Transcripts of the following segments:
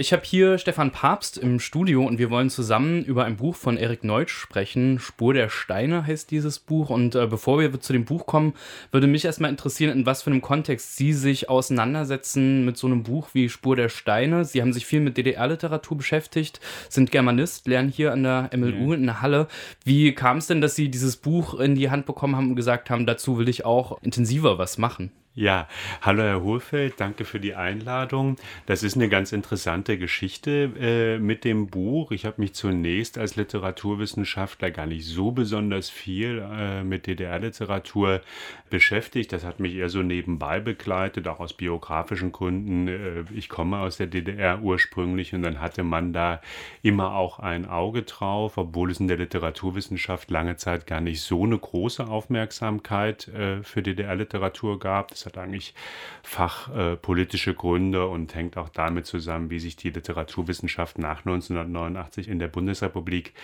Ich habe hier Stefan Papst im Studio und wir wollen zusammen über ein Buch von Erik Neutsch sprechen. Spur der Steine heißt dieses Buch. Und äh, bevor wir zu dem Buch kommen, würde mich erstmal interessieren, in was für einem Kontext Sie sich auseinandersetzen mit so einem Buch wie Spur der Steine. Sie haben sich viel mit DDR-Literatur beschäftigt, sind Germanist, lernen hier an der MLU in der Halle. Wie kam es denn, dass Sie dieses Buch in die Hand bekommen haben und gesagt haben, dazu will ich auch intensiver was machen? Ja, hallo Herr Hohlfeld, danke für die Einladung. Das ist eine ganz interessante Geschichte äh, mit dem Buch. Ich habe mich zunächst als Literaturwissenschaftler gar nicht so besonders viel äh, mit DDR-Literatur beschäftigt. Das hat mich eher so nebenbei begleitet, auch aus biografischen Gründen. Äh, ich komme aus der DDR ursprünglich und dann hatte man da immer auch ein Auge drauf, obwohl es in der Literaturwissenschaft lange Zeit gar nicht so eine große Aufmerksamkeit äh, für DDR-Literatur gab. Das hat eigentlich fachpolitische äh, Gründe und hängt auch damit zusammen, wie sich die Literaturwissenschaft nach 1989 in der Bundesrepublik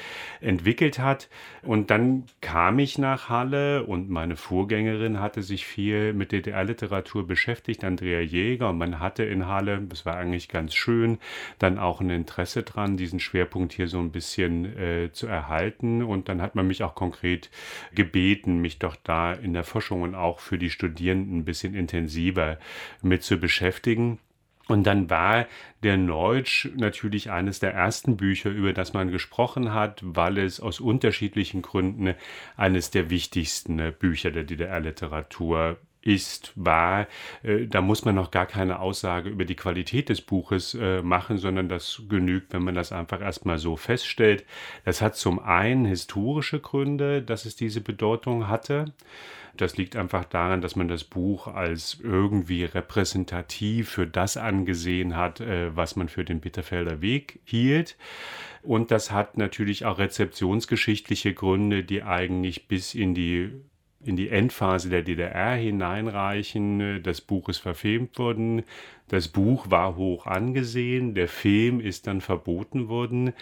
entwickelt hat. Und dann kam ich nach Halle und meine Vorgängerin hatte sich viel mit DDR-Literatur beschäftigt, Andrea Jäger. Und man hatte in Halle, das war eigentlich ganz schön, dann auch ein Interesse dran, diesen Schwerpunkt hier so ein bisschen äh, zu erhalten. Und dann hat man mich auch konkret gebeten, mich doch da in der Forschung und auch für die Studierenden ein bisschen intensiver mit zu beschäftigen. Und dann war der Neutsch natürlich eines der ersten Bücher, über das man gesprochen hat, weil es aus unterschiedlichen Gründen eines der wichtigsten Bücher der DDR-Literatur ist, war, äh, da muss man noch gar keine Aussage über die Qualität des Buches äh, machen, sondern das genügt, wenn man das einfach erstmal so feststellt. Das hat zum einen historische Gründe, dass es diese Bedeutung hatte. Das liegt einfach daran, dass man das Buch als irgendwie repräsentativ für das angesehen hat, äh, was man für den Bitterfelder Weg hielt. Und das hat natürlich auch rezeptionsgeschichtliche Gründe, die eigentlich bis in die in die Endphase der DDR hineinreichen. Das Buch ist verfilmt worden. Das Buch war hoch angesehen. Der Film ist dann verboten worden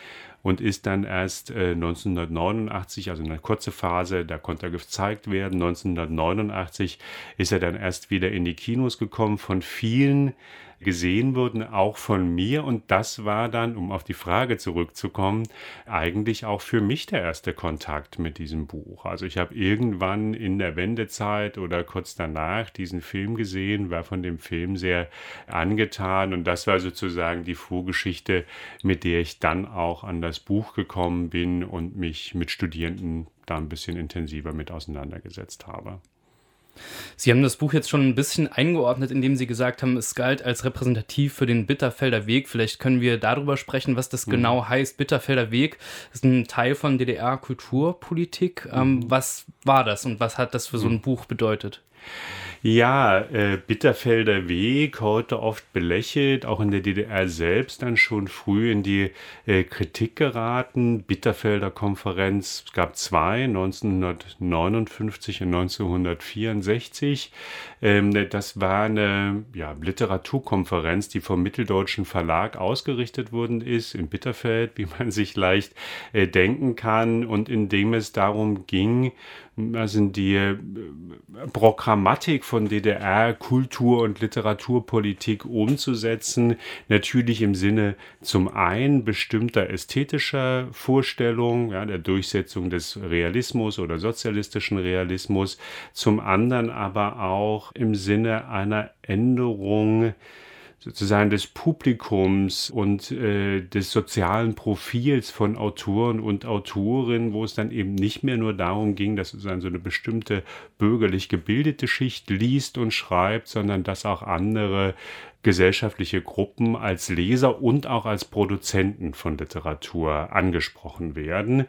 und ist dann erst äh, 1989, also eine kurze Phase, da konnte er gezeigt werden. 1989 ist er dann erst wieder in die Kinos gekommen von vielen gesehen wurden, auch von mir. Und das war dann, um auf die Frage zurückzukommen, eigentlich auch für mich der erste Kontakt mit diesem Buch. Also ich habe irgendwann in der Wendezeit oder kurz danach diesen Film gesehen, war von dem Film sehr angetan. Und das war sozusagen die Vorgeschichte, mit der ich dann auch an das Buch gekommen bin und mich mit Studierenden da ein bisschen intensiver mit auseinandergesetzt habe. Sie haben das Buch jetzt schon ein bisschen eingeordnet, indem Sie gesagt haben, es galt als repräsentativ für den Bitterfelder Weg. Vielleicht können wir darüber sprechen, was das mhm. genau heißt. Bitterfelder Weg ist ein Teil von DDR-Kulturpolitik. Ähm, mhm. was war das und was hat das für so ein mhm. Buch bedeutet? Ja, äh, Bitterfelder Weg, heute oft belächelt, auch in der DDR selbst dann schon früh in die äh, Kritik geraten. Bitterfelder Konferenz, gab zwei, 1959 und 1964. Ähm, das war eine ja, Literaturkonferenz, die vom Mitteldeutschen Verlag ausgerichtet worden ist, in Bitterfeld, wie man sich leicht äh, denken kann, und in dem es darum ging, also die äh, Programmatik von DDR Kultur- und Literaturpolitik umzusetzen, natürlich im Sinne zum einen bestimmter ästhetischer Vorstellungen, ja, der Durchsetzung des Realismus oder sozialistischen Realismus, zum anderen aber auch im Sinne einer Änderung sozusagen des Publikums und äh, des sozialen Profils von Autoren und Autorinnen, wo es dann eben nicht mehr nur darum ging, dass sozusagen so eine bestimmte bürgerlich gebildete Schicht liest und schreibt, sondern dass auch andere gesellschaftliche Gruppen als Leser und auch als Produzenten von Literatur angesprochen werden.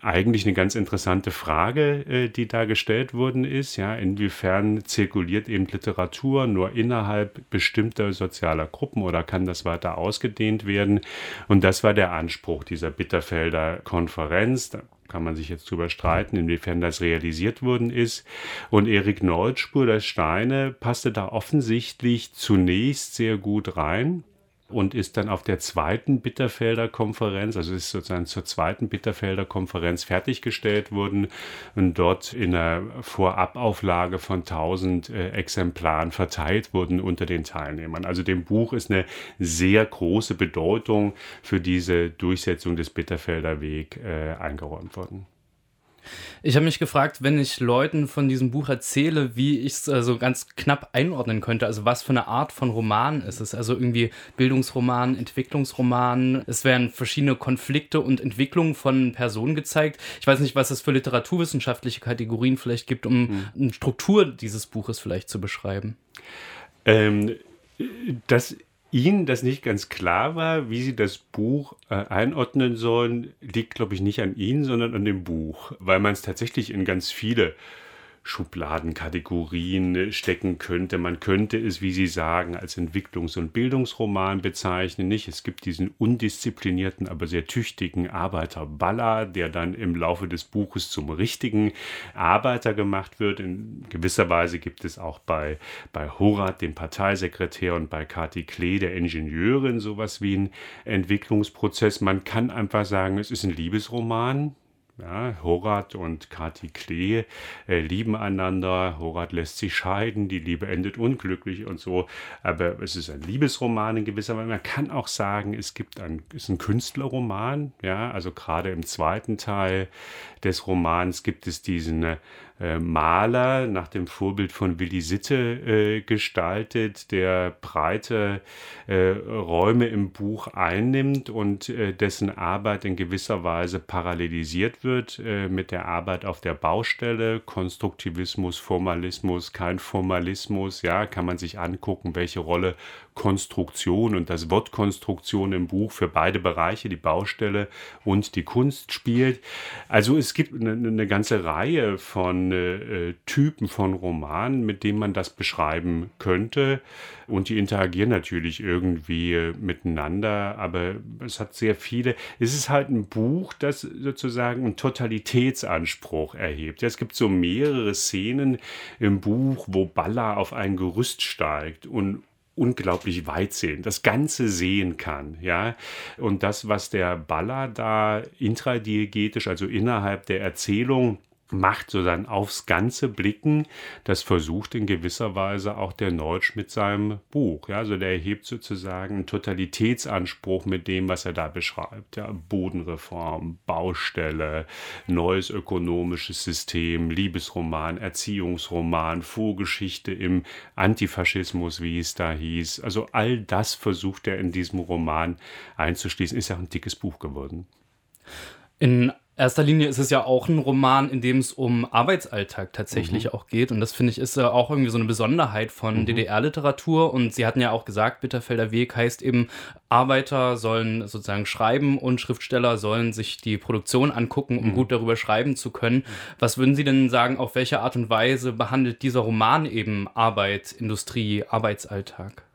Eigentlich eine ganz interessante Frage, äh, die da gestellt worden ist. Ja, inwiefern zirkuliert eben Literatur nur innerhalb bestimmter sozialer Gruppen oder kann das weiter ausgedehnt werden? Und das war der Anspruch dieser Bitterfelder Konferenz kann man sich jetzt drüber streiten, inwiefern das realisiert worden ist. Und Erik Neutsch, Spur der Steine, passte da offensichtlich zunächst sehr gut rein. Und ist dann auf der zweiten Bitterfelder Konferenz, also ist sozusagen zur zweiten Bitterfelder Konferenz fertiggestellt worden und dort in einer Vorabauflage von 1000 äh, Exemplaren verteilt wurden unter den Teilnehmern. Also dem Buch ist eine sehr große Bedeutung für diese Durchsetzung des Bitterfelder Weg äh, eingeräumt worden. Ich habe mich gefragt, wenn ich Leuten von diesem Buch erzähle, wie ich es also ganz knapp einordnen könnte. Also was für eine Art von Roman ist es? Also irgendwie Bildungsroman, Entwicklungsroman. Es werden verschiedene Konflikte und Entwicklungen von Personen gezeigt. Ich weiß nicht, was es für literaturwissenschaftliche Kategorien vielleicht gibt, um hm. eine Struktur dieses Buches vielleicht zu beschreiben. Ähm, das Ihnen das nicht ganz klar war, wie Sie das Buch äh, einordnen sollen, liegt, glaube ich, nicht an Ihnen, sondern an dem Buch, weil man es tatsächlich in ganz viele Schubladenkategorien äh, stecken könnte. Man könnte es, wie Sie sagen, als Entwicklungs- und Bildungsroman bezeichnen. Nicht? Es gibt diesen undisziplinierten, aber sehr tüchtigen Arbeiter Baller, der dann im Laufe des Buches zum richtigen Arbeiter gemacht wird. In gewisser Weise gibt es auch bei, bei Horat, dem Parteisekretär, und bei Kati Klee, der Ingenieurin, sowas wie ein Entwicklungsprozess. Man kann einfach sagen, es ist ein Liebesroman ja, Horat und Kati Klee äh, lieben einander. Horat lässt sich scheiden, die Liebe endet unglücklich und so. Aber es ist ein Liebesroman in gewisser Weise. Man kann auch sagen, es gibt ein, ist ein Künstlerroman. Ja, also gerade im zweiten Teil des Romans gibt es diesen äh, Maler nach dem Vorbild von Willi Sitte äh, gestaltet, der breite äh, Räume im Buch einnimmt und äh, dessen Arbeit in gewisser Weise parallelisiert wird äh, mit der Arbeit auf der Baustelle. Konstruktivismus, Formalismus, kein Formalismus, ja, kann man sich angucken, welche Rolle Konstruktion und das Wort Konstruktion im Buch für beide Bereiche, die Baustelle und die Kunst spielt. Also es gibt eine, eine ganze Reihe von äh, Typen von Romanen, mit denen man das beschreiben könnte. Und die interagieren natürlich irgendwie äh, miteinander, aber es hat sehr viele. Es ist halt ein Buch, das sozusagen einen Totalitätsanspruch erhebt. Es gibt so mehrere Szenen im Buch, wo Balla auf ein Gerüst steigt und unglaublich weit sehen, das Ganze sehen kann, ja. Und das, was der Baller da intradiegetisch, also innerhalb der Erzählung macht, sozusagen aufs Ganze blicken. Das versucht in gewisser Weise auch der Neutsch mit seinem Buch. Ja, also der erhebt sozusagen einen Totalitätsanspruch mit dem, was er da beschreibt. Ja, Bodenreform, Baustelle, neues ökonomisches System, Liebesroman, Erziehungsroman, Vorgeschichte im Antifaschismus, wie es da hieß. Also all das versucht er in diesem Roman einzuschließen. Ist ja ein dickes Buch geworden. In erster Linie ist es ja auch ein Roman, in dem es um Arbeitsalltag tatsächlich mhm. auch geht. Und das finde ich ist ja auch irgendwie so eine Besonderheit von mhm. DDR-Literatur. Und Sie hatten ja auch gesagt, Bitterfelder Weg heißt eben, Arbeiter sollen sozusagen schreiben und Schriftsteller sollen sich die Produktion angucken, um mhm. gut darüber schreiben zu können. Was würden Sie denn sagen, auf welche Art und Weise behandelt dieser Roman eben Arbeit, Industrie, Arbeitsalltag?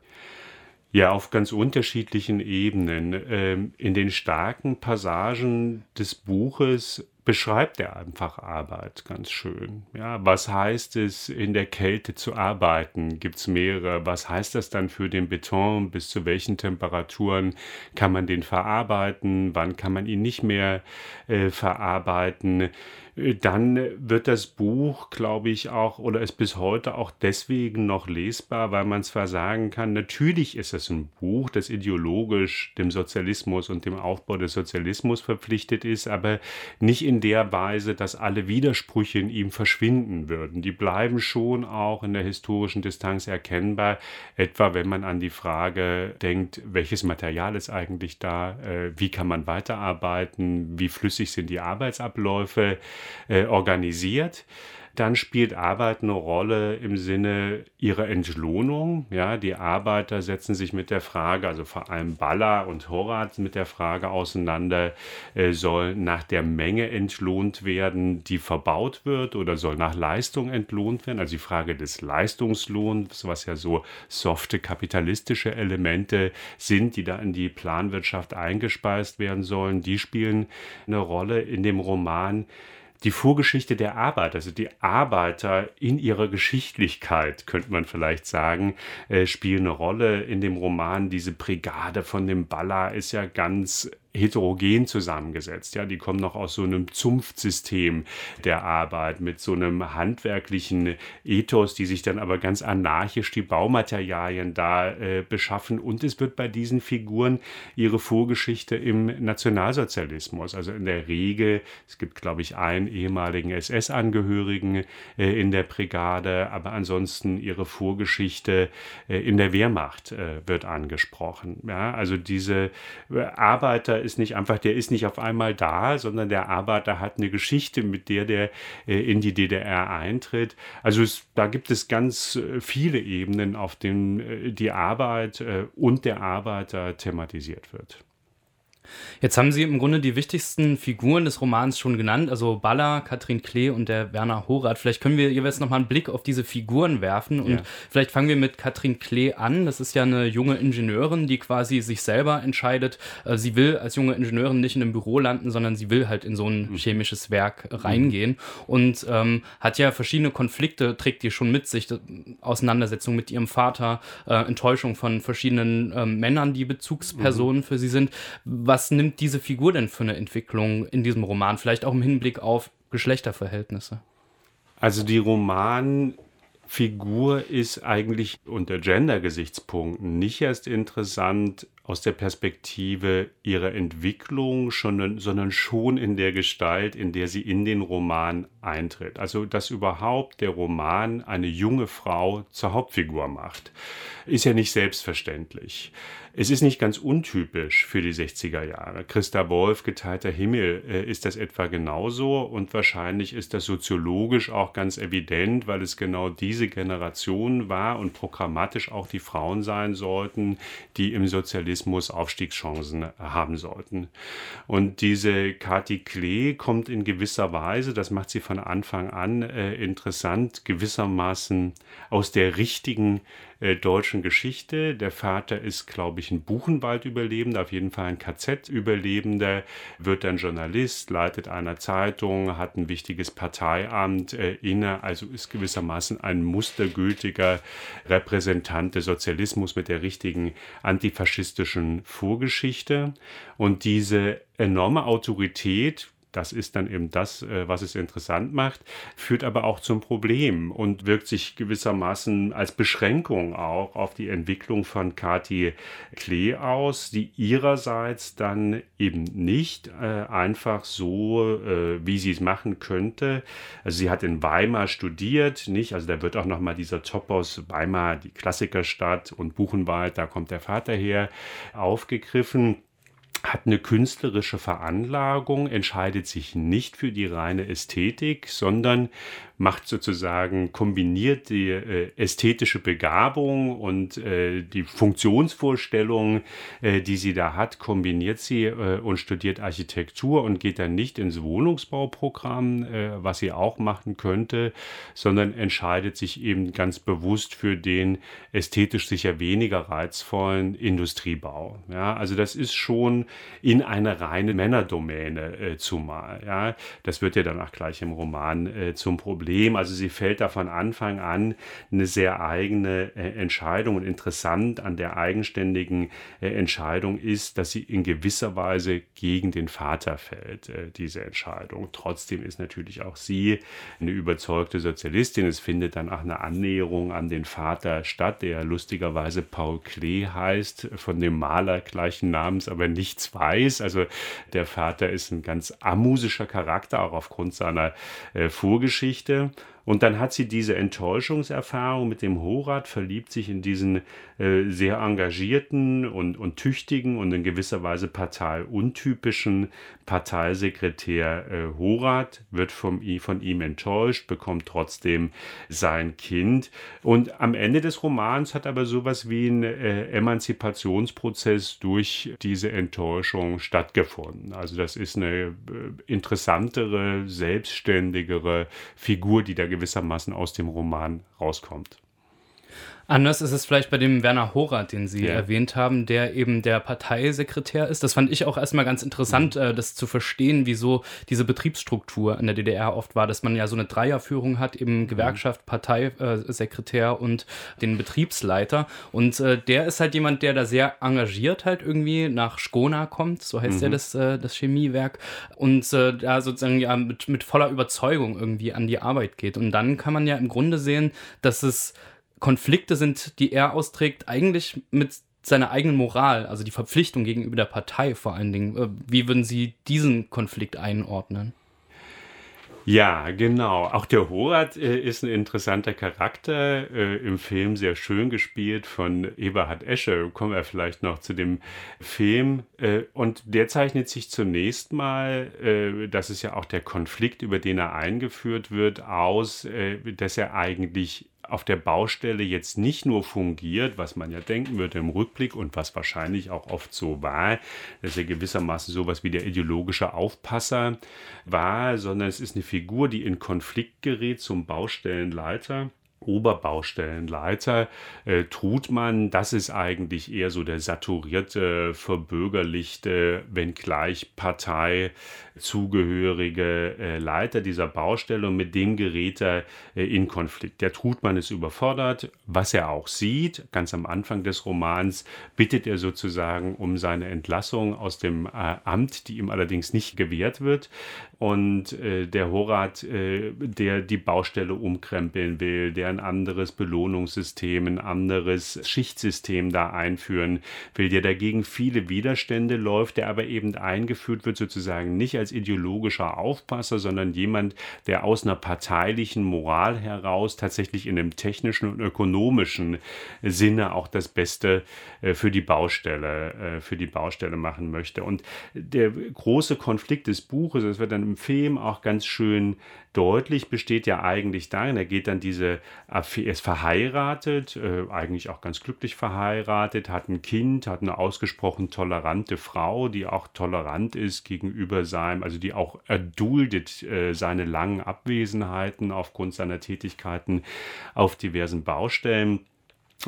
Ja, auf ganz unterschiedlichen Ebenen. Ähm, in den starken Passagen des Buches beschreibt er einfach Arbeit ganz schön. Ja, was heißt es, in der Kälte zu arbeiten? Gibt es mehrere? Was heißt das dann für den Beton? Bis zu welchen Temperaturen kann man den verarbeiten? Wann kann man ihn nicht mehr äh, verarbeiten? Dann wird das Buch, glaube ich, auch oder ist bis heute auch deswegen noch lesbar, weil man zwar sagen kann, natürlich ist es ein Buch, das ideologisch dem Sozialismus und dem Aufbau des Sozialismus verpflichtet ist, aber nicht in der Weise, dass alle Widersprüche in ihm verschwinden würden. Die bleiben schon auch in der historischen Distanz erkennbar, etwa wenn man an die Frage denkt, welches Material ist eigentlich da, äh, wie kann man weiterarbeiten, wie flüssig sind die Arbeitsabläufe äh, organisiert. Dann spielt Arbeit eine Rolle im Sinne ihrer Entlohnung. Ja, die Arbeiter setzen sich mit der Frage, also vor allem Baller und Horat mit der Frage auseinander, äh, soll nach der Menge entlohnt werden, die verbaut wird oder soll nach Leistung entlohnt werden? Also die Frage des Leistungslohns, was ja so softe kapitalistische Elemente sind, die da in die Planwirtschaft eingespeist werden sollen, die spielen eine Rolle in dem Roman die Vorgeschichte der Arbeit. Also die Arbeiter in ihrer Geschichtlichkeit, könnte man vielleicht sagen, äh, spielen eine Rolle in dem Roman. Diese Brigade von dem Baller ist ja ganz heterogen zusammengesetzt. Ja, die kommen noch aus so einem Zunftsystem der Arbeit mit so einem handwerklichen Ethos, die sich dann aber ganz anarchisch die Baumaterialien da äh, beschaffen. Und es wird bei diesen Figuren ihre Vorgeschichte im Nationalsozialismus, also in der Regel, es gibt, glaube ich, einen ehemaligen SS-Angehörigen äh, in der Brigade, aber ansonsten ihre Vorgeschichte äh, in der Wehrmacht äh, wird angesprochen. Ja, also diese äh, Arbeiter ist nicht einfach, der ist nicht auf einmal da, sondern der Arbeiter hat eine Geschichte, mit der der äh, in die DDR eintritt. Also es, da gibt es ganz äh, viele Ebenen, auf denen äh, die Arbeit und der Arbeiter thematisiert wird. Jetzt haben Sie im Grunde die wichtigsten Figuren des Romans schon genannt, also Baller, Katrin Klee und der Werner Horath. Vielleicht können wir jeweils nochmal einen Blick auf diese Figuren werfen und ja. vielleicht fangen wir mit Katrin Klee an. Das ist ja eine junge Ingenieurin, die quasi sich selber entscheidet. Äh, sie will als junge Ingenieurin nicht in einem Büro landen, sondern sie will halt in so ein mhm. chemisches Werk reingehen mhm. und ähm, hat ja verschiedene Konflikte, trägt die schon mit sich, Auseinandersetzung mit ihrem Vater, äh, Enttäuschung von verschiedenen äh, Männern, die Bezugspersonen mhm. für sie sind. Was was nimmt diese Figur denn für eine Entwicklung in diesem Roman? Vielleicht auch im Hinblick auf Geschlechterverhältnisse. Also die Romanfigur ist eigentlich unter Gender-Gesichtspunkten nicht erst interessant aus der Perspektive ihrer Entwicklung, schon, sondern schon in der Gestalt, in der sie in den Roman eintritt. Also, dass überhaupt der Roman eine junge Frau zur Hauptfigur macht, ist ja nicht selbstverständlich. Es ist nicht ganz untypisch für die 60er Jahre. Christa Wolf, geteilter Himmel, äh, ist das etwa genauso und wahrscheinlich ist das soziologisch auch ganz evident, weil es genau diese Generation war und programmatisch auch die Frauen sein sollten, die im Sozialismus Aufstiegschancen haben sollten. Und diese Kati Klee kommt in gewisser Weise, das macht sie von Anfang an äh, interessant, gewissermaßen aus der richtigen äh, deutschen Geschichte. Der Vater ist, glaube ich, ein Buchenwald-Überlebender, auf jeden Fall ein KZ-Überlebender, wird dann Journalist, leitet einer Zeitung, hat ein wichtiges Parteiamt äh, inne, also ist gewissermaßen ein mustergültiger Repräsentant des Sozialismus mit der richtigen antifaschistischen Vorgeschichte. Und diese enorme Autorität, das ist dann eben das, äh, was es interessant macht, führt aber auch zum Problem und wirkt sich gewissermaßen als Beschränkung auch auf die Entwicklung von Kati Klee aus, die ihrerseits dann eben nicht äh, einfach so, äh, wie sie es machen könnte. Also sie hat in Weimar studiert, nicht? Also da wird auch nochmal dieser Topos Weimar, die Klassikerstadt und Buchenwald, da kommt der Vater her, aufgegriffen hat eine künstlerische Veranlagung, entscheidet sich nicht für die reine Ästhetik, sondern macht sozusagen, kombiniert die äh, ästhetische Begabung und äh, die Funktionsvorstellungen, äh, die sie da hat, kombiniert sie und studiert Architektur und geht dann nicht ins Wohnungsbauprogramm, was sie auch machen könnte, sondern entscheidet sich eben ganz bewusst für den ästhetisch sicher weniger reizvollen Industriebau. Ja, also das ist schon in eine reine Männerdomäne äh, zumal. Ja, das wird ja dann auch gleich im Roman zum Problem. Problem. Also sie fällt da von Anfang an eine sehr eigene äh, Entscheidung. Und interessant an der eigenständigen äh, Entscheidung ist, dass sie in gewisser Weise gegen den Vater fällt, äh, diese Entscheidung. Trotzdem ist natürlich auch sie eine überzeugte Sozialistin. Es findet dann auch eine Annäherung an den Vater statt, der lustigerweise Paul Klee heißt, von dem Maler gleichen Namens, aber nichts weiß. Also der Vater ist ein ganz amusischer Charakter, auch aufgrund seiner äh, Vorgeschichte. Geschichte Und dann hat sie diese Enttäuschungserfahrung mit dem Horat, verliebt sich in diesen äh, sehr engagierten und, und tüchtigen und in gewisser Weise parteiuntypischen Parteisekretär äh, Horat, wird vom, von ihm enttäuscht, bekommt trotzdem sein Kind. Und am Ende des Romans hat aber sowas wie ein äh, Emanzipationsprozess durch diese Enttäuschung stattgefunden. Also das ist eine äh, interessantere, selbstständigere Figur, die da gewissermaßen aus dem Roman rauskommt. Anders ist es vielleicht bei dem Werner Horath, den Sie ja. erwähnt haben, der eben der Parteisekretär ist. Das fand ich auch erstmal ganz interessant, mhm. äh, das zu verstehen, wieso diese Betriebsstruktur in der DDR oft war, dass man ja so eine Dreierführung hat, eben mhm. Gewerkschaft, Parteisekretär äh, und den Betriebsleiter. Und äh, der ist halt jemand, der da sehr engagiert halt irgendwie nach Skona kommt, so heißt mhm. ja das, äh, das Chemiewerk, und äh, da sozusagen ja mit, mit voller Überzeugung irgendwie an die Arbeit geht. Und dann kann man ja im Grunde sehen, dass es Konflikte sind, die er austrägt, eigentlich mit seiner eigenen Moral, also die Verpflichtung gegenüber der Partei vor allen Dingen. Äh, wie würden Sie diesen Konflikt einordnen? Ja, genau. Auch der Horat äh, ist ein interessanter Charakter, äh, im Film sehr schön gespielt von Eberhard Esche. Kommen wir vielleicht noch zu dem Film. Äh, und der zeichnet sich zunächst mal, äh, das ist ja auch der Konflikt, über den er eingeführt wird, aus, äh, dass er eigentlich auf der Baustelle jetzt nicht nur fungiert, was man ja denken würde im Rückblick und was wahrscheinlich auch oft so war, dass er gewissermaßen sowas wie der ideologische Aufpasser war, sondern es ist eine Figur, die in Konflikt gerät zum Baustellenleiter Oberbaustellenleiter äh, Trutmann, das ist eigentlich eher so der saturierte, verbürgerlichte, wenngleich parteizugehörige äh, Leiter dieser Baustelle und mit dem gerät er äh, in Konflikt. Der Trutmann ist überfordert, was er auch sieht. Ganz am Anfang des Romans bittet er sozusagen um seine Entlassung aus dem äh, Amt, die ihm allerdings nicht gewährt wird und äh, der Horat, äh, der die Baustelle umkrempeln will, der ein anderes Belohnungssystem, ein anderes Schichtsystem da einführen will, der dagegen viele Widerstände läuft, der aber eben eingeführt wird sozusagen nicht als ideologischer Aufpasser, sondern jemand, der aus einer parteilichen Moral heraus tatsächlich in einem technischen und ökonomischen Sinne auch das Beste äh, für die Baustelle, äh, für die Baustelle machen möchte. Und der große Konflikt des Buches, das wird dann im Film auch ganz schön deutlich, besteht ja eigentlich darin, er geht dann diese, er ist verheiratet, äh, eigentlich auch ganz glücklich verheiratet, hat ein Kind, hat eine ausgesprochen tolerante Frau, die auch tolerant ist gegenüber seinem, also die auch erduldet äh, seine langen Abwesenheiten aufgrund seiner Tätigkeiten auf diversen Baustellen.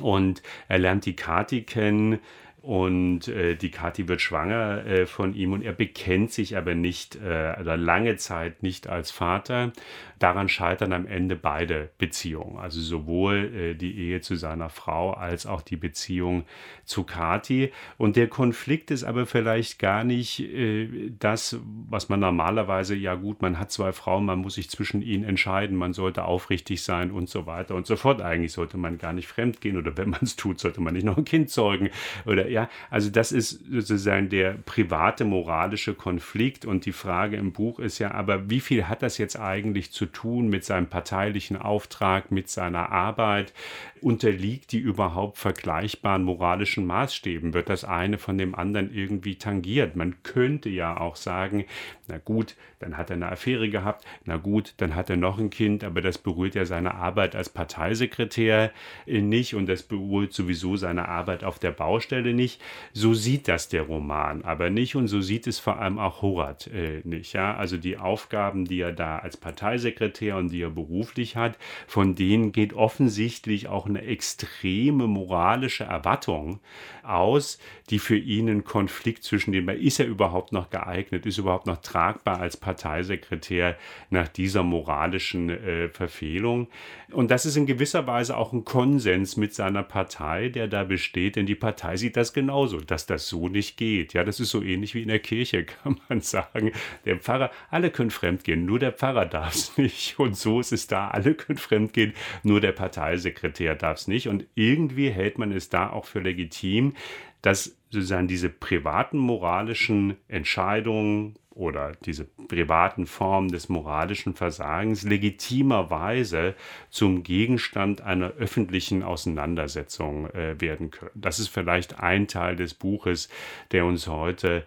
Und er lernt die Kati kennen, und äh, die Kathi wird schwanger äh, von ihm und er bekennt sich aber nicht äh, oder lange Zeit nicht als Vater. Daran scheitern am Ende beide Beziehungen, also sowohl äh, die Ehe zu seiner Frau als auch die Beziehung zu Kathi. Und der Konflikt ist aber vielleicht gar nicht äh, das, was man normalerweise, ja gut, man hat zwei Frauen, man muss sich zwischen ihnen entscheiden, man sollte aufrichtig sein und so weiter und so fort. Eigentlich sollte man gar nicht fremd gehen oder wenn man es tut, sollte man nicht noch ein Kind zeugen oder ja, also das ist sozusagen der private moralische Konflikt und die Frage im Buch ist ja, aber wie viel hat das jetzt eigentlich zu tun mit seinem parteilichen Auftrag, mit seiner Arbeit? Unterliegt die überhaupt vergleichbaren moralischen Maßstäben? Wird das eine von dem anderen irgendwie tangiert? Man könnte ja auch sagen, na gut, dann hat er eine Affäre gehabt, na gut, dann hat er noch ein Kind, aber das berührt ja seine Arbeit als Parteisekretär nicht und das berührt sowieso seine Arbeit auf der Baustelle nicht. So sieht das der Roman aber nicht und so sieht es vor allem auch Horat äh, nicht. Ja? Also die Aufgaben, die er da als Parteisekretär und die er beruflich hat, von denen geht offensichtlich auch eine extreme moralische Erwartung aus, die für ihn einen Konflikt zwischen den, ist er überhaupt noch geeignet, ist überhaupt noch tragbar als Parteisekretär nach dieser moralischen äh, Verfehlung. Und das ist in gewisser Weise auch ein Konsens mit seiner Partei, der da besteht, denn die Partei sieht das genauso, dass das so nicht geht. Ja, das ist so ähnlich wie in der Kirche, kann man sagen. Der Pfarrer, alle können fremdgehen, nur der Pfarrer darf es nicht. Und so ist es da, alle können fremdgehen, nur der Parteisekretär darf es nicht. Und irgendwie hält man es da auch für legitim, dass sozusagen diese privaten moralischen Entscheidungen oder diese privaten Formen des moralischen Versagens legitimerweise zum Gegenstand einer öffentlichen Auseinandersetzung äh, werden können. Das ist vielleicht ein Teil des Buches, der uns heute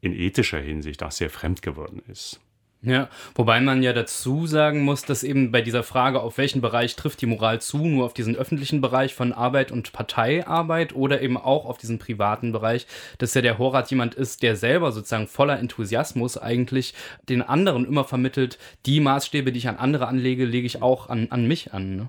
in ethischer Hinsicht auch sehr fremd geworden ist. Ja, wobei man ja dazu sagen muss, dass eben bei dieser Frage, auf welchen Bereich trifft die Moral zu, nur auf diesen öffentlichen Bereich von Arbeit und Parteiarbeit oder eben auch auf diesen privaten Bereich, dass ja der Horat jemand ist, der selber sozusagen voller Enthusiasmus eigentlich den anderen immer vermittelt, die Maßstäbe, die ich an andere anlege, lege ich auch an, an mich an. Ne?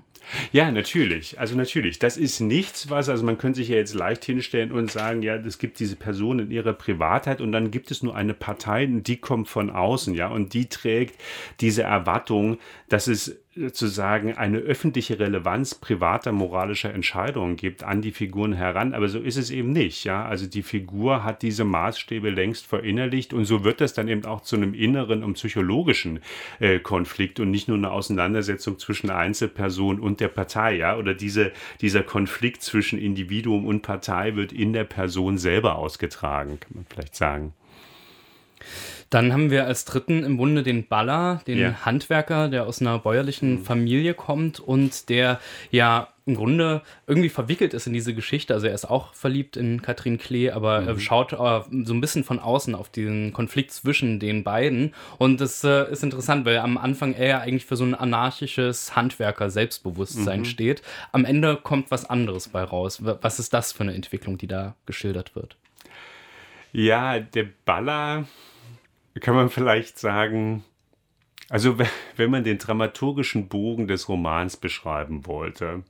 Ja, natürlich. Also natürlich. Das ist nichts, was, also man könnte sich ja jetzt leicht hinstellen und sagen, ja, es gibt diese Person in ihrer Privatheit und dann gibt es nur eine Partei, die kommt von außen, ja, und die trägt diese Erwartung, dass es sozusagen eine öffentliche Relevanz privater moralischer Entscheidungen gibt an die Figuren heran, aber so ist es eben nicht, ja. Also die Figur hat diese Maßstäbe längst verinnerlicht und so wird das dann eben auch zu einem inneren und psychologischen äh, Konflikt und nicht nur eine Auseinandersetzung zwischen Einzelperson und der Partei, ja. Oder diese, dieser Konflikt zwischen Individuum und Partei wird in der Person selber ausgetragen, kann man vielleicht sagen. Dann haben wir als dritten im Bunde den Baller, den ja. Handwerker, der aus einer bäuerlichen mhm. Familie kommt und der ja im Grunde irgendwie verwickelt ist in diese Geschichte. Also er ist auch verliebt in Katrin Klee, aber mhm. er schaut äh, so ein bisschen von außen auf diesen Konflikt zwischen den beiden. Und das äh, ist interessant, weil am Anfang er ja eigentlich für so ein anarchisches Handwerker-Selbstbewusstsein mhm. steht. Am Ende kommt was anderes bei raus. Was ist das für eine Entwicklung, die da geschildert wird? Ja, der Baller kann man vielleicht sagen, also wenn man den dramaturgischen Bogen des Romans beschreiben wollte,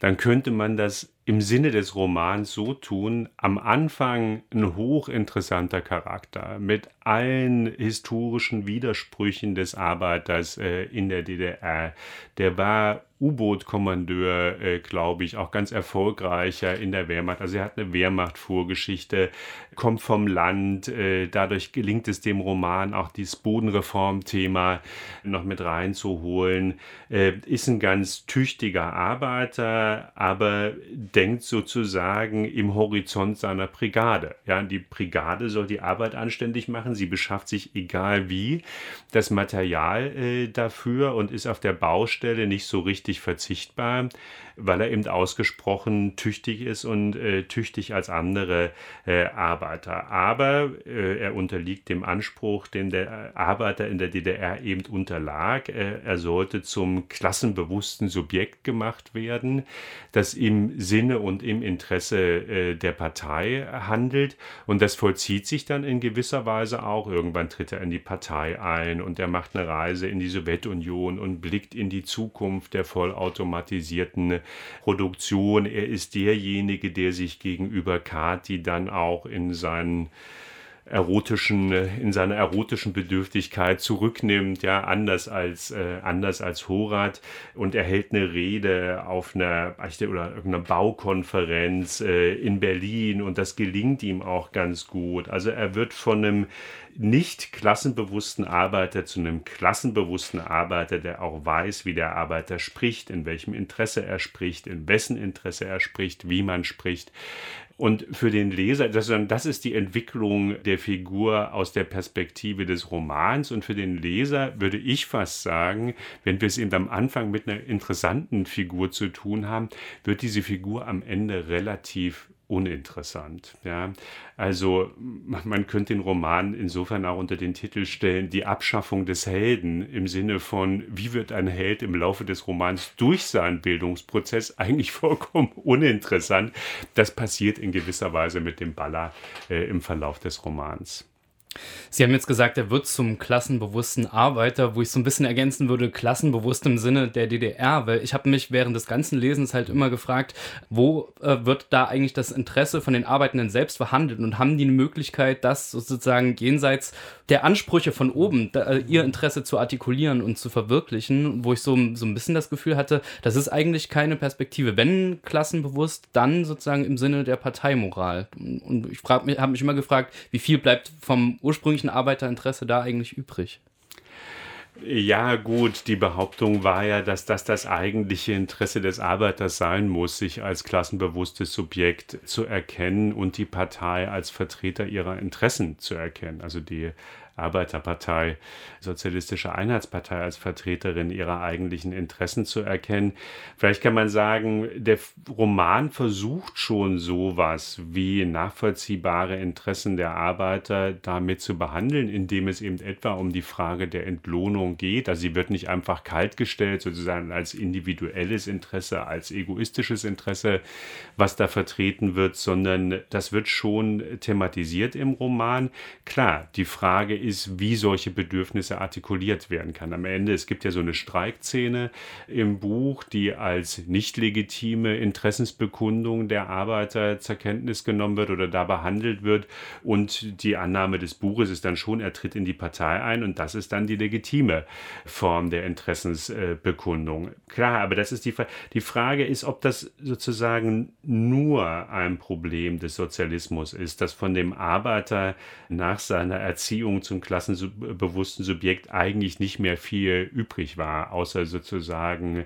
dann könnte man das im Sinne des Romans so tun, am Anfang ein hochinteressanter Charakter mit allen historischen Widersprüchen des Arbeiters äh, in der DDR. Der war U-Boot-Kommandeur, äh, glaube ich, auch ganz erfolgreicher in der Wehrmacht. Also er hat eine Wehrmacht-Vorgeschichte, kommt vom Land. Äh, dadurch gelingt es dem Roman auch dieses Bodenreform-Thema noch mit reinzuholen. Äh, ist ein ganz tüchtiger Arbeiter, aber denkt sozusagen im Horizont seiner Brigade. Ja, die Brigade soll die Arbeit anständig machen. Sie beschafft sich egal wie das Material äh, dafür und ist auf der Baustelle nicht so richtig verzichtbar weil er eben ausgesprochen tüchtig ist und äh, tüchtig als andere äh, Arbeiter. Aber äh, er unterliegt dem Anspruch, dem der Arbeiter in der DDR eben unterlag. er sollte zum klassenbewussten Subjekt gemacht werden, das im Sinne und im Interesse äh, der Partei handelt. Und das vollzieht sich dann in gewisser Weise auch. Irgendwann tritt er in die Partei ein und er macht eine Reise in die Sowjetunion und blickt in die Zukunft der vollautomatisierten Produktion. Er ist derjenige, der sich gegenüber Kati dann auch in seinen erotischen, in seiner erotischen Bedürftigkeit zurücknimmt, ja, anders als, äh, anders als Horat. Und er hält eine Rede auf einer, oder irgendeiner Baukonferenz äh, in Berlin und das gelingt ihm auch ganz gut. Also er wird von einem nicht klassenbewussten Arbeiter zu einem klassenbewussten Arbeiter, der auch weiß, wie der Arbeiter spricht, in welchem Interesse er spricht, in wessen Interesse er spricht, wie man spricht. Und für den Leser, das, das ist die Entwicklung der Figur aus der Perspektive des Romans. Und für den Leser würde ich fast sagen, wenn wir es eben am Anfang mit einer interessanten Figur zu tun haben, wird diese Figur am Ende relativ uninteressant. Ja? Also man könnte den Roman insofern auch unter den Titel stellen, die Abschaffung des Helden im Sinne von, wie wird ein Held im Laufe des Romans durch seinen Bildungsprozess eigentlich vollkommen uninteressant. Das passiert in gewisser Weise mit dem Baller äh, im Verlauf des Romans. Sie haben jetzt gesagt, er wird zum klassenbewussten Arbeiter, wo ich so ein bisschen ergänzen würde, klassenbewusst im Sinne der DDR, weil ich habe mich während des ganzen Lesens halt immer gefragt, wo äh, wird da eigentlich das Interesse von den Arbeitenden selbst verhandelt und haben die eine Möglichkeit, das sozusagen jenseits der Ansprüche von oben, da, äh, ihr Interesse zu artikulieren und zu verwirklichen, wo ich so, so ein bisschen das Gefühl hatte, das ist eigentlich keine Perspektive. Wenn klassenbewusst, dann sozusagen im Sinne der Parteimoral. Und ich habe mich immer gefragt, wie viel bleibt vom ursprünglichen Arbeiterinteresse da eigentlich übrig? Ja, gut, die Behauptung war ja, dass das das eigentliche Interesse des Arbeiters sein muss, sich als klassenbewusstes Subjekt zu erkennen und die Partei als Vertreter ihrer Interessen zu erkennen. Also die Arbeiterpartei, Sozialistische Einheitspartei als Vertreterin ihrer eigentlichen Interessen zu erkennen. Vielleicht kann man sagen, der Roman versucht schon sowas wie nachvollziehbare Interessen der Arbeiter damit zu behandeln, indem es eben etwa um die Frage der Entlohnung geht. Also sie wird nicht einfach kaltgestellt, sozusagen als individuelles Interesse, als egoistisches Interesse, was da vertreten wird, sondern das wird schon thematisiert im Roman. Klar, die Frage ist, wie solche Bedürfnisse artikuliert werden kann. Am Ende, es gibt ja so eine Streikszene im Buch, die als nicht legitime Interessensbekundung der Arbeiter zur Kenntnis genommen wird oder da behandelt wird. Und die Annahme des Buches ist dann schon, er tritt in die Partei ein und das ist dann die legitime Form der Interessensbekundung. Klar, aber das ist die, die Frage ist, ob das sozusagen nur ein Problem des Sozialismus ist, dass von dem Arbeiter nach seiner Erziehung zum zum klassenbewussten Subjekt eigentlich nicht mehr viel übrig war, außer sozusagen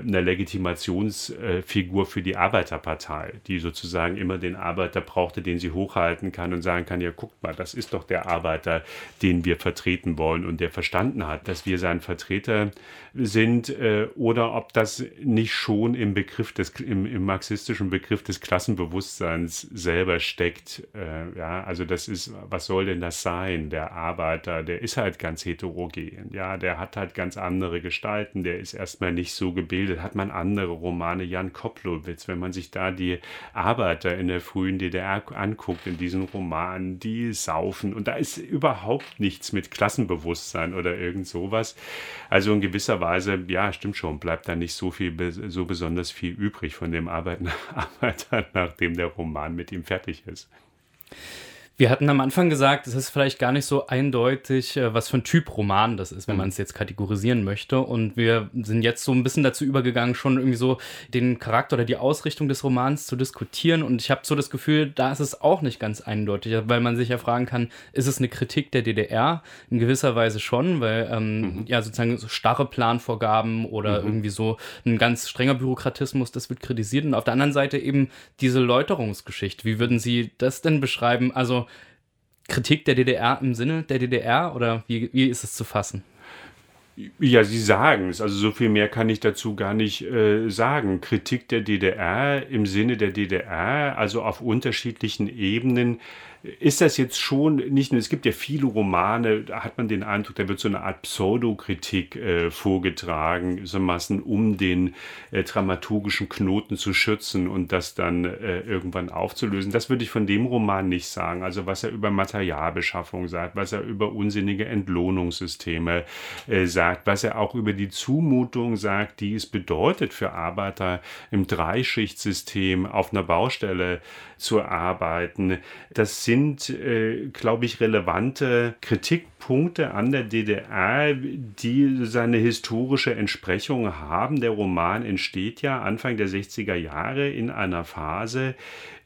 eine Legitimationsfigur für die Arbeiterpartei, die sozusagen immer den Arbeiter brauchte, den sie hochhalten kann und sagen kann, ja, guckt mal, das ist doch der Arbeiter, den wir vertreten wollen und der verstanden hat, dass wir sein Vertreter sind äh, oder ob das nicht schon im Begriff des, im, im marxistischen Begriff des Klassenbewusstseins selber steckt. Äh, ja, also das ist, was soll denn das sein? Der Arbeiter, der ist halt ganz heterogen, ja, der hat halt ganz andere Gestalten, der ist erstmal nicht so gebildet gebildet, hat man andere Romane, Jan Koplowitz, wenn man sich da die Arbeiter in der frühen DDR anguckt, in diesen Romanen, die saufen und da ist überhaupt nichts mit Klassenbewusstsein oder irgend sowas. Also in gewisser Weise, ja, stimmt schon, bleibt da nicht so viel, so besonders viel übrig von dem Arbeiter, nachdem der Roman mit ihm fertig ist. Wir hatten am Anfang gesagt, es ist vielleicht gar nicht so eindeutig, äh, was für ein Typ Roman das ist, wenn mhm. man es jetzt kategorisieren möchte. Und wir sind jetzt so ein bisschen dazu übergegangen, schon irgendwie so den Charakter oder die Ausrichtung des Romans zu diskutieren. Und ich habe so das Gefühl, da ist es auch nicht ganz eindeutig, weil man sich ja fragen kann, ist es eine Kritik der DDR? In gewisser Weise schon, weil ähm, mhm. ja sozusagen so starre Planvorgaben oder mhm. irgendwie so ein ganz strenger Bürokratismus, das wird kritisiert. Und auf der anderen Seite eben diese Läuterungsgeschichte. Wie würden Sie das denn beschreiben? Also Kritik der DDR im Sinne der DDR oder wie, wie ist es zu fassen? Ja, Sie sagen es. Also so viel mehr kann ich dazu gar nicht äh, sagen. Kritik der DDR im Sinne der DDR, also auf unterschiedlichen Ebenen, ist das jetzt schon nicht nur, es gibt ja viele Romane, da hat man den Eindruck, da wird so eine Art Pseudokritik äh, vorgetragen, so Massen, um den äh, dramaturgischen Knoten zu schützen und das dann äh, irgendwann aufzulösen. Das würde ich von dem Roman nicht sagen. Also was er über Materialbeschaffung sagt, was er über unsinnige Entlohnungssysteme äh, sagt, was er auch über die Zumutung sagt, die es bedeutet für Arbeiter im Dreischichtsystem auf einer Baustelle zu arbeiten. Das sind, äh, glaube ich, relevante Kritikpunkte an der DDR, die seine historische Entsprechung haben. Der Roman entsteht ja Anfang der 60er Jahre in einer Phase,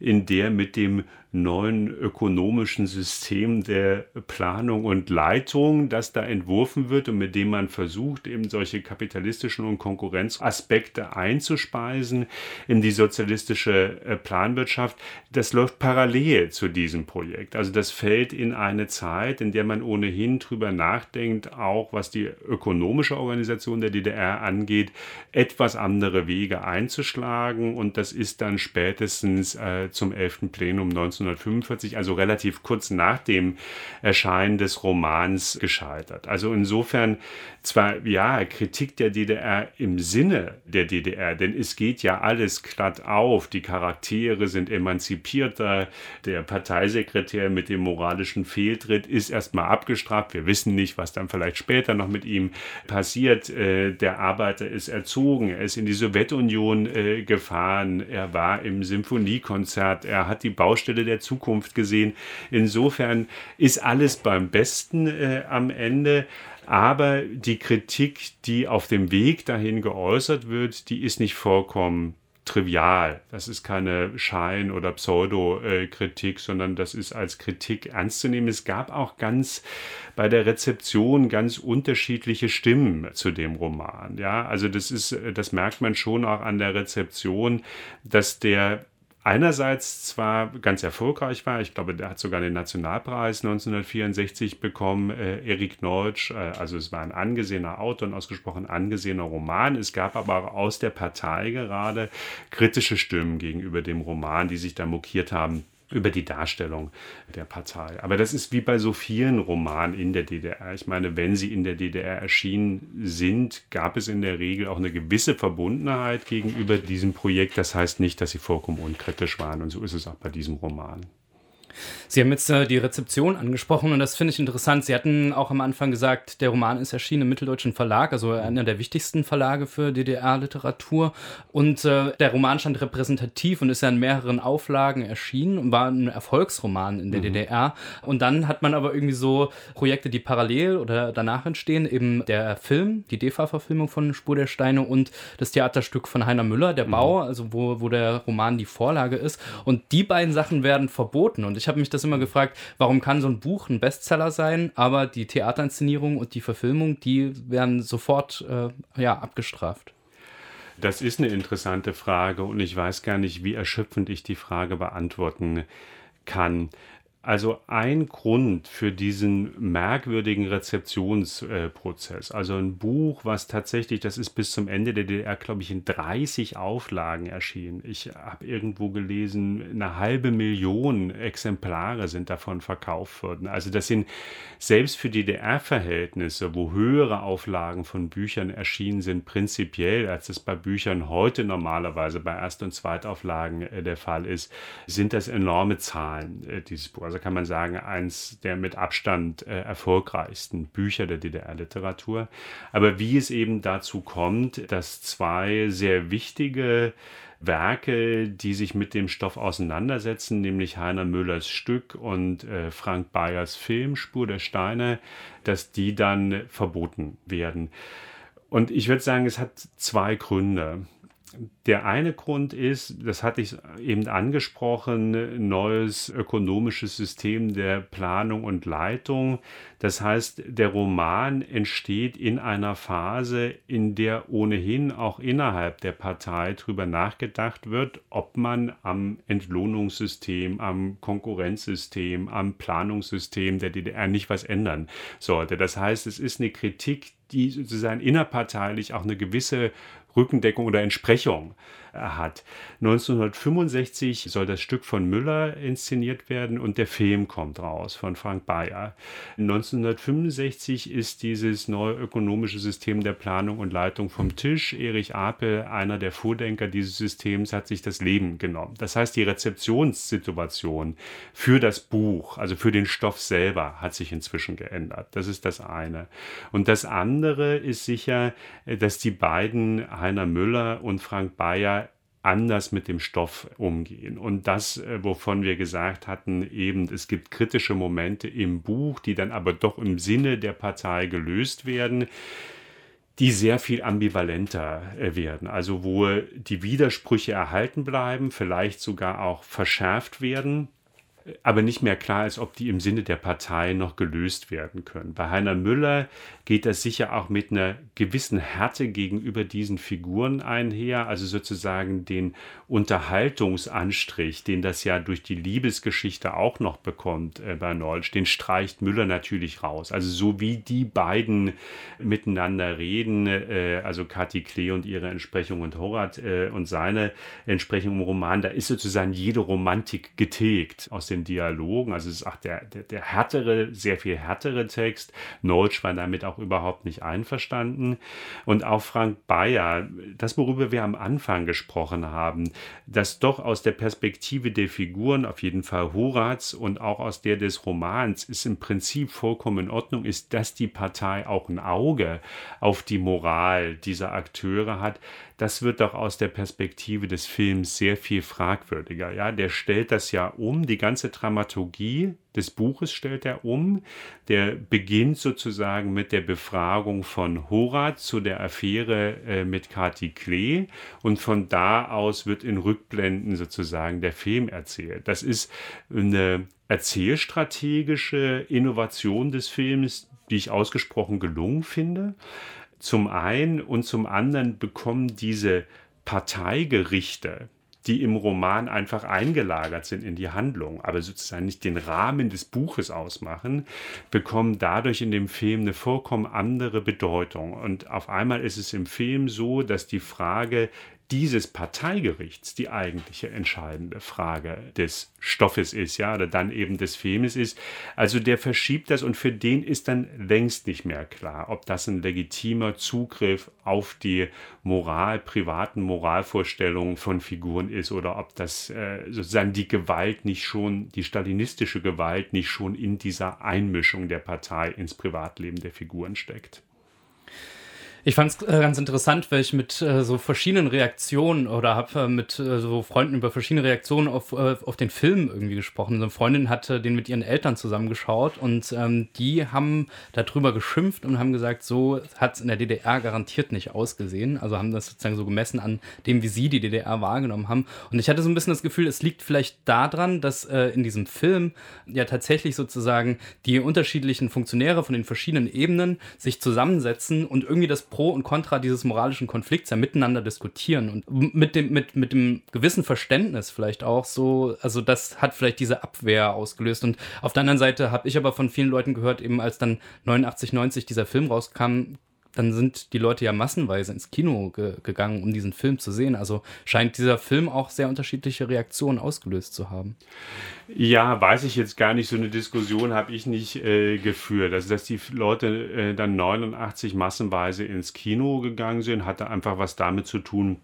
in der mit dem neuen ökonomischen System der Planung und Leitung, das da entworfen wird und mit dem man versucht, eben solche kapitalistischen und Konkurrenzaspekte einzuspeisen in die sozialistische äh, Planwirtschaft, das läuft parallel zu diesem Projekt. Also das fällt in eine Zeit, in der man ohnehin drüber nachdenkt, auch was die ökonomische Organisation der DDR angeht, etwas andere Wege einzuschlagen und das ist dann spätestens äh, zum 11. Plenum 1945, also relativ kurz nach dem Erscheinen des Romans, gescheitert. Also insofern zwar ja Kritik der DDR im Sinne der DDR, denn es geht ja alles glatt auf, die Charaktere sind emanzipierter, der Parteisekretär mit dem moralischen Fehltritt ist erstmal abgestraft, wir wissen nicht, was dann vielleicht später noch mit ihm passiert, äh, der Arbeiter ist erzogen, er ist in die Sowjetunion äh, gefahren, er war im Symphoniekonzert. Er hat die Baustelle der Zukunft gesehen. Insofern ist alles beim Besten äh, am Ende. Aber die Kritik, die auf dem Weg dahin geäußert wird, die ist nicht vollkommen trivial. Das ist keine Schein- oder Pseudo-Kritik, sondern das ist als Kritik ernst zu nehmen. Es gab auch ganz bei der Rezeption ganz unterschiedliche Stimmen zu dem Roman. Ja, also das ist, das merkt man schon auch an der Rezeption, dass der einerseits zwar ganz erfolgreich war, ich glaube, der hat sogar den Nationalpreis 1964 bekommen, äh, Erik Neutsch, äh, also es war ein angesehener Autor, ein ausgesprochen angesehener Roman. Es gab aber auch aus der Partei gerade kritische Stimmen gegenüber dem Roman, die sich da mokiert haben über die Darstellung der Partei. Aber das ist wie bei so vielen Romanen in der DDR. Ich meine, wenn sie in der DDR erschienen sind, gab es in der Regel auch eine gewisse Verbundenheit gegenüber diesem Projekt. Das heißt nicht, dass sie vollkommen unkritisch waren. Und so ist es auch bei diesem Roman. Sie haben jetzt äh, die Rezeption angesprochen und das finde ich interessant. Sie hatten auch am Anfang gesagt, der Roman ist erschienen im Mitteldeutschen Verlag, also einer der wichtigsten Verlage für DDR-Literatur. Und äh, der Roman stand repräsentativ und ist ja in mehreren Auflagen erschienen und war ein Erfolgsroman in der mhm. DDR. Und dann hat man aber irgendwie so Projekte, die parallel oder danach entstehen, eben der Film, die DEFA-Verfilmung von Spur der Steine und das Theaterstück von Heiner Müller, der mhm. Bau, also wo, wo der Roman die Vorlage ist. Und die beiden Sachen werden verboten. Und ich habe mich das immer gefragt, warum kann so ein Buch ein Bestseller sein, aber die Theaterinszenierung und die Verfilmung, die werden sofort äh, ja, abgestraft. Das ist eine interessante Frage und ich weiß gar nicht, wie erschöpfend ich die Frage beantworten kann. Also ein Grund für diesen merkwürdigen Rezeptionsprozess, also ein Buch, was tatsächlich, das ist bis zum Ende der DDR, glaube ich, in 30 Auflagen erschienen. Ich habe irgendwo gelesen, eine halbe Million Exemplare sind davon verkauft worden. Also das sind selbst für DDR-Verhältnisse, wo höhere Auflagen von Büchern erschienen sind, prinzipiell, als es bei Büchern heute normalerweise bei Erst- und Zweitauflagen äh, der Fall ist, sind das enorme Zahlen, äh, dieses Buch also kann man sagen, eins der mit Abstand äh, erfolgreichsten Bücher der DDR-Literatur. Aber wie es eben dazu kommt, dass zwei sehr wichtige Werke, die sich mit dem Stoff auseinandersetzen, nämlich Heiner Müllers Stück und äh, Frank Bayers Film Spur der Steine, dass die dann verboten werden. Und ich würde sagen, es hat zwei Gründe. Der eine Grund ist, das hatte ich eben angesprochen, neues ökonomisches System der Planung und Leitung. Das heißt, der Roman entsteht in einer Phase, in der ohnehin auch innerhalb der Partei darüber nachgedacht wird, ob man am Entlohnungssystem, am Konkurrenzsystem, am Planungssystem der DDR nicht was ändern sollte. Das heißt, es ist eine Kritik, die sozusagen innerparteilich auch eine gewisse Rückendeckung oder Entsprechung hat. 1965 soll das Stück von Müller inszeniert werden und der Film kommt raus von Frank Bayer. 1965 ist dieses neue ökonomische System der Planung und Leitung vom Tisch. Erich Apel, einer der Vordenker dieses Systems, hat sich das Leben genommen. Das heißt, die Rezeptionssituation für das Buch, also für den Stoff selber, hat sich inzwischen geändert. Das ist das eine. Und das andere ist sicher, dass die beiden, Heiner Müller und Frank Bayer, anders mit dem Stoff umgehen. Und das, äh, wovon wir gesagt hatten, eben, es gibt kritische Momente im Buch, die dann aber doch im Sinne der Partei gelöst werden die sehr viel ambivalenter äh, werden, also wo die Widersprüche erhalten bleiben, vielleicht sogar auch verschärft werden aber nicht mehr klar ist, ob die im Sinne der Partei noch gelöst werden können. Bei Heiner Müller geht das sicher auch mit einer gewissen Härte gegenüber diesen Figuren einher, also sozusagen den Unterhaltungsanstrich, den das ja durch die Liebesgeschichte auch noch bekommt äh, bei Neulsch, den streicht Müller natürlich raus. Also so wie die beiden miteinander reden, äh, also Kathi Klee und ihre Entsprechung und Horat äh, und seine Entsprechung im Roman, da ist sozusagen jede Romantik getilgt aus den Dialogen. Also es ist auch der, der, der härtere, sehr viel härtere Text. Nolsch war damit auch überhaupt nicht einverstanden. Und auch Frank Bayer, das, worüber wir am Anfang gesprochen haben, dass doch aus der Perspektive der Figuren, auf jeden Fall Horats und auch aus der des Romans, ist im Prinzip vollkommen in Ordnung ist, dass die Partei auch ein Auge auf die Moral dieser Akteure hat das wird doch aus der Perspektive des Films sehr viel fragwürdiger. Ja, der stellt das ja um. Die ganze Dramaturgie des Buches stellt er um. Der beginnt sozusagen mit der Befragung von Horat zu der Affäre äh, mit Kati Klee und von da aus wird in Rückblenden sozusagen der Film erzählt. Das ist eine erzählstrategische Innovation des Films, die ich ausgesprochen gelungen finde. Zum einen und zum anderen bekommen diese Parteigerichte, die im Roman einfach eingelagert sind in die Handlung, aber sozusagen nicht den Rahmen des Buches ausmachen, bekommen dadurch in dem Film eine vollkommen andere Bedeutung. Und auf einmal ist es im Film so, dass die Frage dieses Parteigerichts die eigentliche entscheidende Frage des Stoffes ist, ja, oder dann eben des Filmes ist. Also der verschiebt das und für den ist dann längst nicht mehr klar, ob das ein legitimer Zugriff auf die Moral, privaten Moralvorstellungen von Figuren ist oder ob das äh, sozusagen die Gewalt nicht schon, die stalinistische Gewalt nicht schon in dieser Einmischung der Partei ins Privatleben der Figuren steckt. Ich fand es äh, ganz interessant, weil ich mit äh, so verschiedenen Reaktionen oder habe äh, mit äh, so Freunden über verschiedene Reaktionen auf, äh, auf den Film irgendwie gesprochen. So eine Freundin hatte den mit ihren Eltern zusammengeschaut und ähm, die haben darüber geschimpft und haben gesagt, so hat es in der DDR garantiert nicht ausgesehen. Also haben das sozusagen so gemessen an dem, wie sie die DDR wahrgenommen haben. Und ich hatte so ein bisschen das Gefühl, es liegt vielleicht daran, dass äh, in diesem Film ja tatsächlich sozusagen die unterschiedlichen Funktionäre von den verschiedenen Ebenen sich zusammensetzen und irgendwie das Pro und Contra dieses moralischen Konflikts ja miteinander diskutieren und mit dem, mit, mit dem gewissen Verständnis vielleicht auch so, also das hat vielleicht diese Abwehr ausgelöst. Und auf der anderen Seite habe ich aber von vielen Leuten gehört, eben als dann 89, 90 dieser Film rauskam, dann sind die Leute ja massenweise ins Kino ge gegangen, um diesen Film zu sehen. Also scheint dieser Film auch sehr unterschiedliche Reaktionen ausgelöst zu haben. Ja, weiß ich jetzt gar nicht. So eine Diskussion habe ich nicht äh, geführt. Also, dass die Leute äh, dann 89 massenweise ins Kino gegangen sind, hatte einfach was damit zu tun,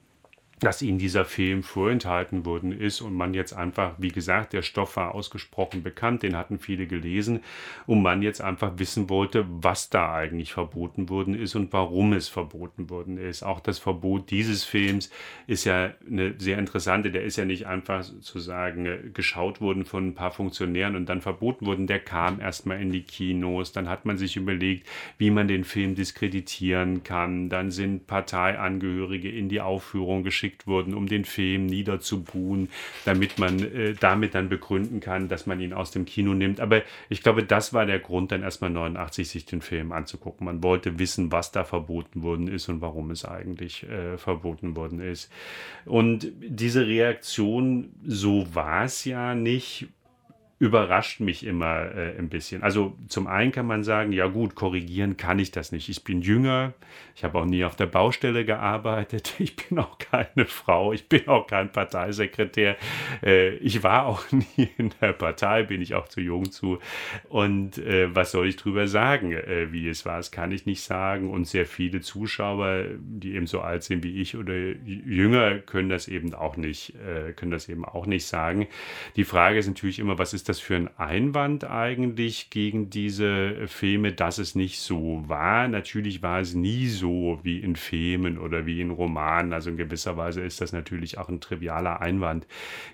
dass ihnen dieser Film vorenthalten worden ist und man jetzt einfach, wie gesagt, der Stoff war ausgesprochen bekannt, den hatten viele gelesen und man jetzt einfach wissen wollte, was da eigentlich verboten worden ist und warum es verboten worden ist. Auch das Verbot dieses Films ist ja eine sehr interessante, der ist ja nicht einfach sozusagen geschaut worden von ein paar Funktionären und dann verboten worden, der kam erstmal in die Kinos, dann hat man sich überlegt, wie man den Film diskreditieren kann, dann sind Parteiangehörige in die Aufführung geschickt geschickt wurden, um den Film niederzubuhen, damit man äh, damit dann begründen kann, dass man ihn aus dem Kino nimmt. Aber ich glaube, das war der Grund, dann erstmal 89 sich den Film anzugucken. Man wollte wissen, was da verboten worden ist und warum es eigentlich äh, verboten worden ist. Und diese Reaktion, so war es ja nicht, überrascht mich immer äh, ein bisschen. Also zum einen kann man sagen, ja gut, korrigieren kann ich das nicht. Ich bin jünger, ich habe auch nie auf der Baustelle gearbeitet, ich bin auch keine Frau, ich bin auch kein Parteisekretär, äh, ich war auch nie in der Partei, bin ich auch zu jung zu. Und äh, was soll ich drüber sagen, äh, wie es war, das kann ich nicht sagen. Und sehr viele Zuschauer, die eben so alt sind wie ich oder jünger, können das eben auch nicht, können das eben auch nicht sagen. Die Frage ist natürlich immer, was ist das für ein Einwand eigentlich gegen diese Filme, dass es nicht so war? Natürlich war es nie so wie in Filmen oder wie in Romanen. Also in gewisser Weise ist das natürlich auch ein trivialer Einwand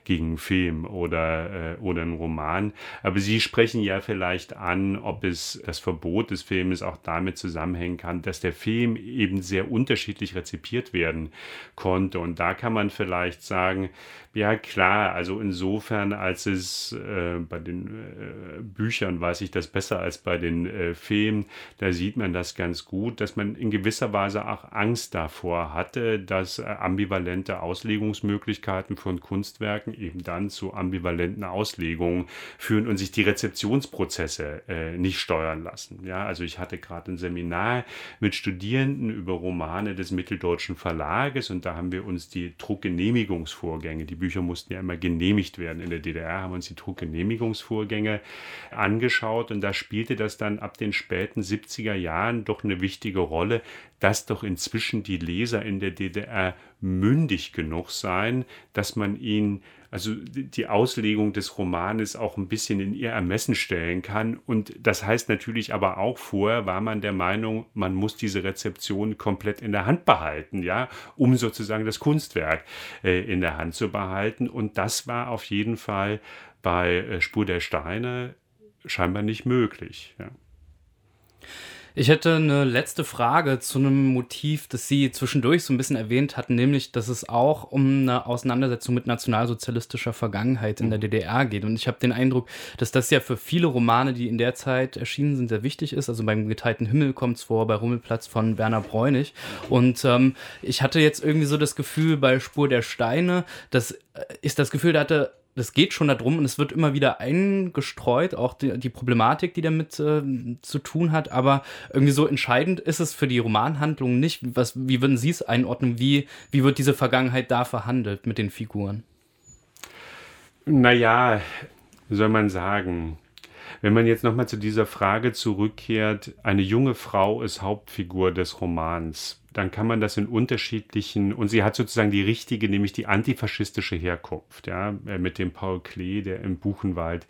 gegen Film oder, äh, oder einen Roman. Aber Sie sprechen ja vielleicht an, ob es das Verbot des Filmes auch damit zusammenhängen kann, dass der Film eben sehr unterschiedlich rezipiert werden konnte. Und da kann man vielleicht sagen, ja klar, also insofern, als es äh, bei den äh, Büchern weiß ich das besser als bei den äh, Filmen, da sieht man das ganz gut, dass man in gewisser Weise auch Angst davor hatte, dass äh, ambivalente Auslegungsmöglichkeiten von Kunstwerken eben dann zu ambivalenten Auslegungen führen und sich die Rezeptionsprozesse äh, nicht steuern lassen. Ja, also ich hatte gerade ein Seminar mit Studierenden über Romane des Mitteldeutschen Verlages und da haben wir uns die Druckgenehmigungsvorgänge, die Bücher mussten ja immer genehmigt werden. In der DDR haben wir uns die Druckgenehmigungsvorgänge angeschaut und da spielte das dann ab den späten 70er Jahren doch eine wichtige Rolle, dass doch inzwischen die Leser in der DDR mündig genug seien, dass man ihnen also die Auslegung des Romanes auch ein bisschen in ihr Ermessen stellen kann. Und das heißt natürlich aber auch vorher war man der Meinung, man muss diese Rezeption komplett in der Hand behalten, ja, um sozusagen das Kunstwerk äh, in der Hand zu behalten. Und das war auf jeden Fall bei äh, Spur der Steine scheinbar nicht möglich. Ja. Ich hätte eine letzte Frage zu einem Motiv, das Sie zwischendurch so ein bisschen erwähnt hatten, nämlich, dass es auch um eine Auseinandersetzung mit nationalsozialistischer Vergangenheit in der DDR geht. Und ich habe den Eindruck, dass das ja für viele Romane, die in der Zeit erschienen sind, sehr wichtig ist. Also beim Geteilten Himmel kommt es vor, bei Rummelplatz von Werner Bräunig. Und ähm, ich hatte jetzt irgendwie so das Gefühl, bei Spur der Steine, das äh, ist das Gefühl, da hatte es geht schon darum und es wird immer wieder eingestreut, auch die, die Problematik, die damit äh, zu tun hat, aber irgendwie so entscheidend ist es für die Romanhandlung nicht. Was, wie würden Sie es einordnen? Wie, wie wird diese Vergangenheit da verhandelt mit den Figuren? Naja, soll man sagen, wenn man jetzt nochmal zu dieser Frage zurückkehrt, eine junge Frau ist Hauptfigur des Romans dann kann man das in unterschiedlichen, und sie hat sozusagen die richtige, nämlich die antifaschistische Herkunft, ja, äh, mit dem Paul Klee, der im Buchenwald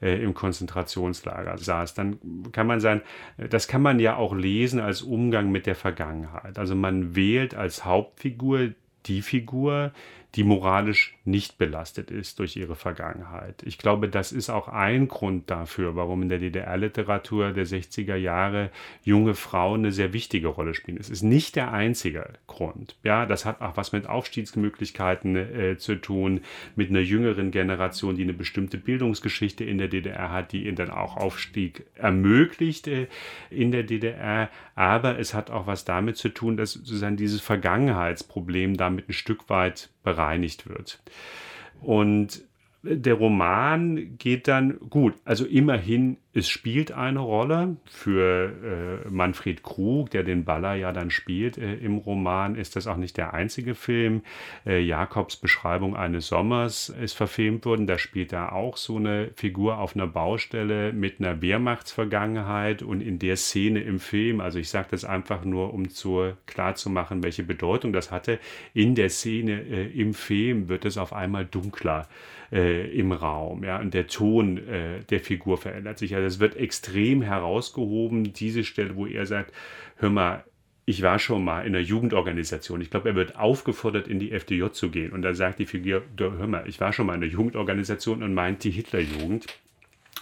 äh, im Konzentrationslager saß. Dann kann man sagen, äh, das kann man ja auch lesen als Umgang mit der Vergangenheit. Also man wählt als Hauptfigur die Figur, die moralisch nicht belastet ist durch ihre Vergangenheit. Ich glaube, das ist auch ein Grund dafür, warum in der DDR-Literatur der 60er Jahre junge Frauen eine sehr wichtige Rolle spielen. Es ist nicht der einzige Grund. Ja, das hat auch was mit Aufstiegsmöglichkeiten äh, zu tun, mit einer jüngeren Generation, die eine bestimmte Bildungsgeschichte in der DDR hat, die ihnen dann auch Aufstieg ermöglicht äh, in der DDR. Aber es hat auch was damit zu tun, dass sozusagen dieses Vergangenheitsproblem damit ein Stück weit bereinigt wird. Und der Roman geht dann gut. Also immerhin, es spielt eine Rolle. Für äh, Manfred Krug, der den Baller ja dann spielt äh, im Roman, ist das auch nicht der einzige Film. Äh, Jakobs Beschreibung eines Sommers ist verfilmt worden. Da spielt er auch so eine Figur auf einer Baustelle mit einer Wehrmachtsvergangenheit. Und in der Szene im Film, also ich sage das einfach nur, um zu, klar welche Bedeutung das hatte, in der Szene äh, im Film wird es auf einmal dunkler äh, im Raum. Ja? Und der Ton äh, der Figur verändert sich. Also es wird extrem herausgehoben, diese Stelle, wo er sagt, hör mal, ich war schon mal in einer Jugendorganisation. Ich glaube, er wird aufgefordert, in die FDJ zu gehen. Und da sagt die Figur, hör mal, ich war schon mal in einer Jugendorganisation und meint die Hitlerjugend.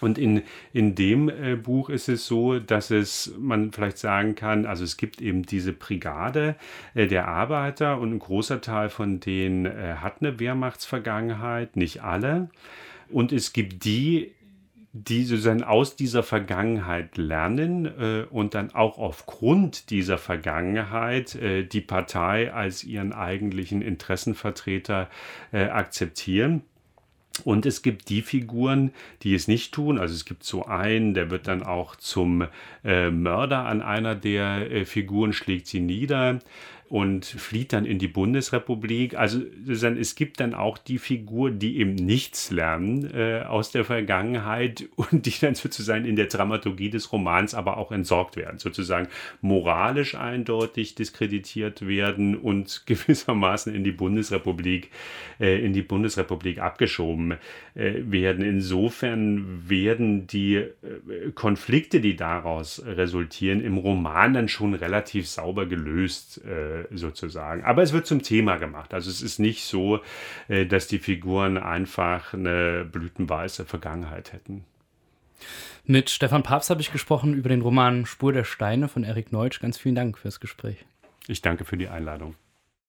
Und in, in dem äh, Buch ist es so, dass es, man vielleicht sagen kann, also es gibt eben diese Brigade äh, der Arbeiter und ein großer Teil von denen äh, hat eine Wehrmachtsvergangenheit, nicht alle. Und es gibt die, die sozusagen aus dieser Vergangenheit lernen äh, und dann auch aufgrund dieser Vergangenheit äh, die Partei als ihren eigentlichen Interessenvertreter äh, akzeptieren. Und es gibt die Figuren, die es nicht tun. Also es gibt so einen, der wird dann auch zum äh, Mörder an einer der äh, Figuren, schlägt sie nieder und flieht dann in die Bundesrepublik. Also es gibt dann auch die Figur, die eben nichts lernen äh, aus der Vergangenheit und die dann sozusagen in der Dramaturgie des Romans aber auch entsorgt werden, sozusagen moralisch eindeutig diskreditiert werden und gewissermaßen in die Bundesrepublik, äh, in die Bundesrepublik abgeschoben äh, werden. Insofern werden die äh, Konflikte, die daraus resultieren, im Roman dann schon relativ sauber gelöst äh, sozusagen. Aber es wird zum Thema gemacht. Also es ist nicht so, äh, dass die Figuren einfach eine blütenweiße Vergangenheit hätten. Mit Stefan Papst habe ich gesprochen über den Roman Spur der Steine von Erik Neutsch. Ganz vielen Dank fürs Gespräch. Ich danke für die Einladung.